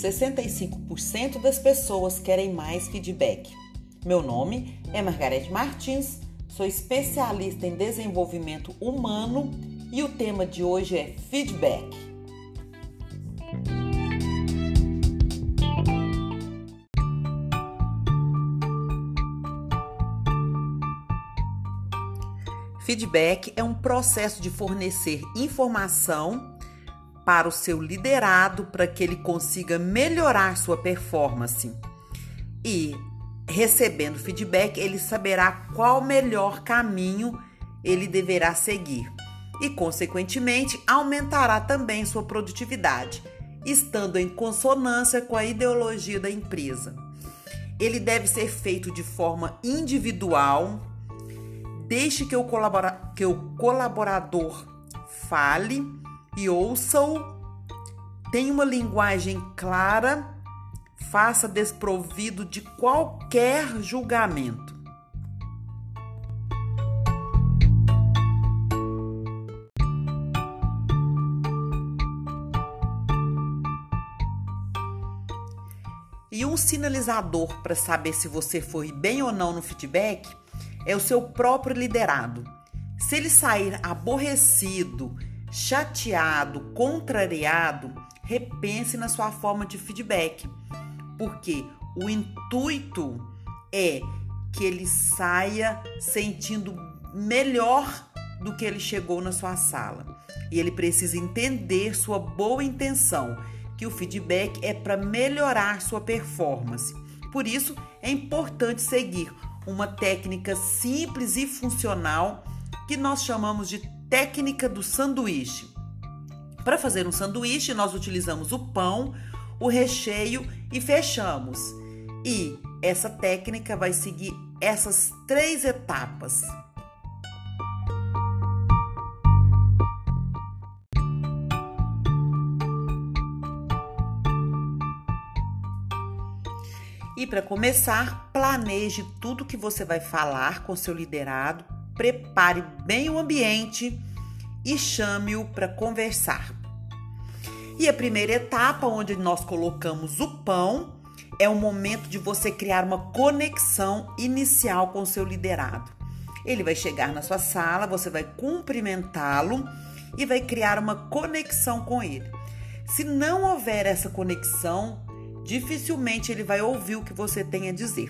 65% das pessoas querem mais feedback. Meu nome é Margarete Martins, sou especialista em desenvolvimento humano e o tema de hoje é feedback. Feedback é um processo de fornecer informação para o seu liderado para que ele consiga melhorar sua performance. E recebendo feedback, ele saberá qual melhor caminho ele deverá seguir e, consequentemente, aumentará também sua produtividade, estando em consonância com a ideologia da empresa. Ele deve ser feito de forma individual, deixe que o, colaborador fale e ouça-o, tenha uma linguagem clara, faça desprovido de qualquer julgamento. E um sinalizador para saber se você foi bem ou não no feedback é o seu próprio liderado. Se ele sair aborrecido, chateado, contrariado, repense na sua forma de feedback, porque o intuito é que ele saia sentindo melhor do que ele chegou na sua sala. E ele precisa entender sua boa intenção, que o feedback é para melhorar sua performance. Por isso, é importante seguir uma técnica simples e funcional que nós chamamos de técnica do sanduíche. Para fazer um sanduíche, nós utilizamos o pão, o recheio e fechamos. E essa técnica vai seguir essas três etapas. E para começar, planeje tudo que você vai falar com seu liderado, prepare bem o ambiente e chame-o para conversar. E a primeira etapa, onde nós colocamos o pão, é o momento de você criar uma conexão inicial com o seu liderado. Ele vai chegar na sua sala, você vai cumprimentá-lo e vai criar uma conexão com ele. Se não houver essa conexão, dificilmente ele vai ouvir o que você tem a dizer.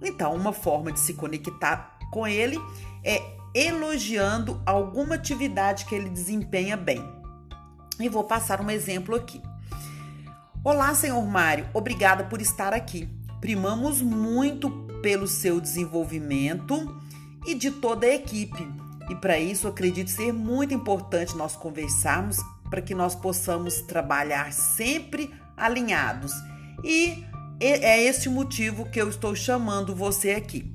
Então, uma forma de se conectar com ele é elogiando alguma atividade que ele desempenha bem. E vou passar um exemplo aqui. Olá, senhor Mário, obrigada por estar aqui. Primamos muito pelo seu desenvolvimento e de toda a equipe. E para isso, acredito ser muito importante nós conversarmos para que nós possamos trabalhar sempre alinhados e é esse motivo que eu estou chamando você aqui.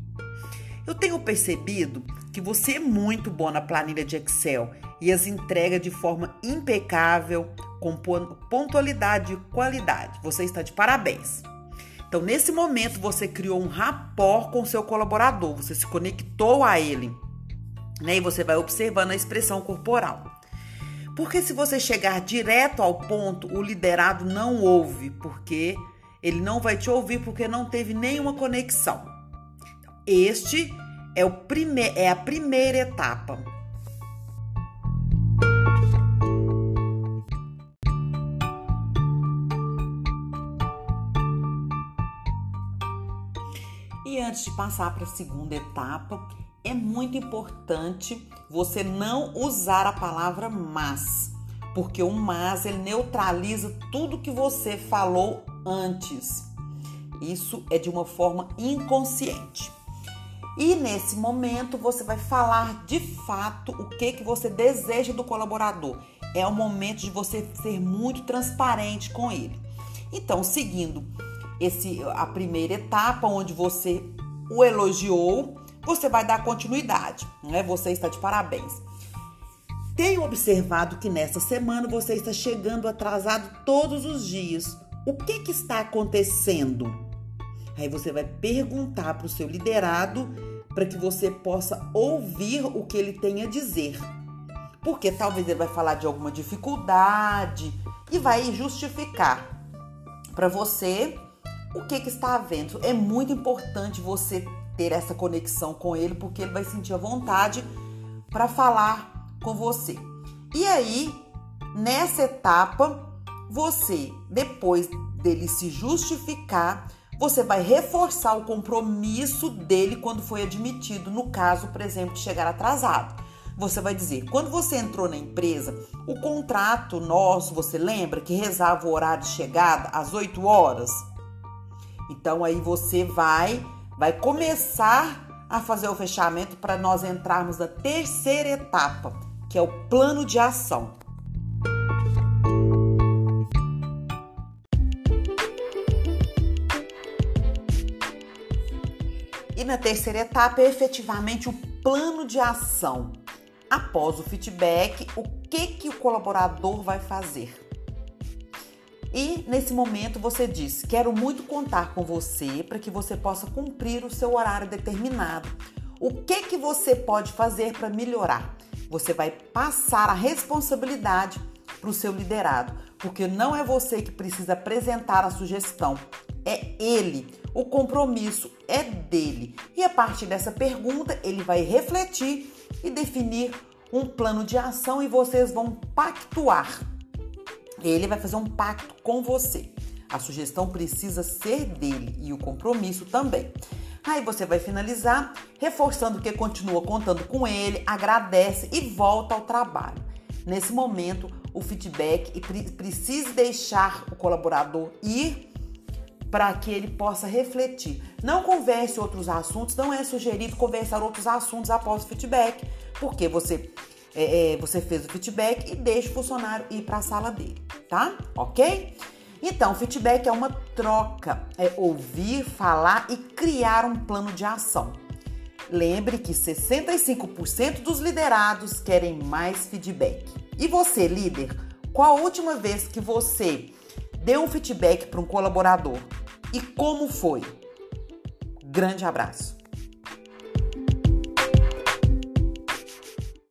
Eu tenho percebido que você é muito bom na planilha de Excel e as entrega de forma impecável, com pontualidade e qualidade. Você está de parabéns. Então, nesse momento, você criou um rapport com seu colaborador, você se conectou a ele, né? E você vai observando a expressão corporal. Porque se você chegar direto ao ponto, o liderado não ouve, porque ele não vai te ouvir porque não teve nenhuma conexão. Este é, o prime é a primeira etapa. E antes de passar para a segunda etapa, é muito importante você não usar a palavra mas, porque o mas ele neutraliza tudo que você falou antes. Isso é de uma forma inconsciente. E nesse momento você vai falar de fato o que que você deseja do colaborador. É o momento de você ser muito transparente com ele. Então, seguindo esse a primeira etapa onde você o elogiou, você vai dar continuidade, né? Você está de parabéns. Tenho observado que nessa semana você está chegando atrasado todos os dias. O que, que está acontecendo? Aí você vai perguntar para o seu liderado para que você possa ouvir o que ele tem a dizer. Porque talvez ele vai falar de alguma dificuldade e vai justificar. para você o que, que está havendo. É muito importante você ter essa conexão com ele, porque ele vai sentir a vontade para falar com você. E aí, nessa etapa, você, depois dele se justificar, você vai reforçar o compromisso dele quando foi admitido, no caso, por exemplo, de chegar atrasado. Você vai dizer, quando você entrou na empresa, o contrato nosso, você lembra que rezava o horário de chegada às 8 horas? Então aí você vai vai começar a fazer o fechamento para nós entrarmos na terceira etapa, que é o plano de ação. E na terceira etapa é efetivamente o plano de ação. Após o feedback, o que que o colaborador vai fazer? E nesse momento você diz: Quero muito contar com você para que você possa cumprir o seu horário determinado. O que que você pode fazer para melhorar? Você vai passar a responsabilidade para o seu liderado, porque não é você que precisa apresentar a sugestão, é ele. O compromisso é dele. E a partir dessa pergunta, ele vai refletir e definir um plano de ação e vocês vão pactuar. Ele vai fazer um pacto com você. A sugestão precisa ser dele e o compromisso também. Aí você vai finalizar reforçando que continua contando com ele, agradece e volta ao trabalho. Nesse momento, o feedback e precise deixar o colaborador ir para que ele possa refletir. Não converse outros assuntos, não é sugerido conversar outros assuntos após o feedback, porque você é, é, você fez o feedback e deixa o funcionário ir para a sala dele, tá? Ok? Então, feedback é uma troca, é ouvir, falar e criar um plano de ação. Lembre que 65% dos liderados querem mais feedback. E você, líder, qual a última vez que você deu um feedback para um colaborador e como foi? Grande abraço.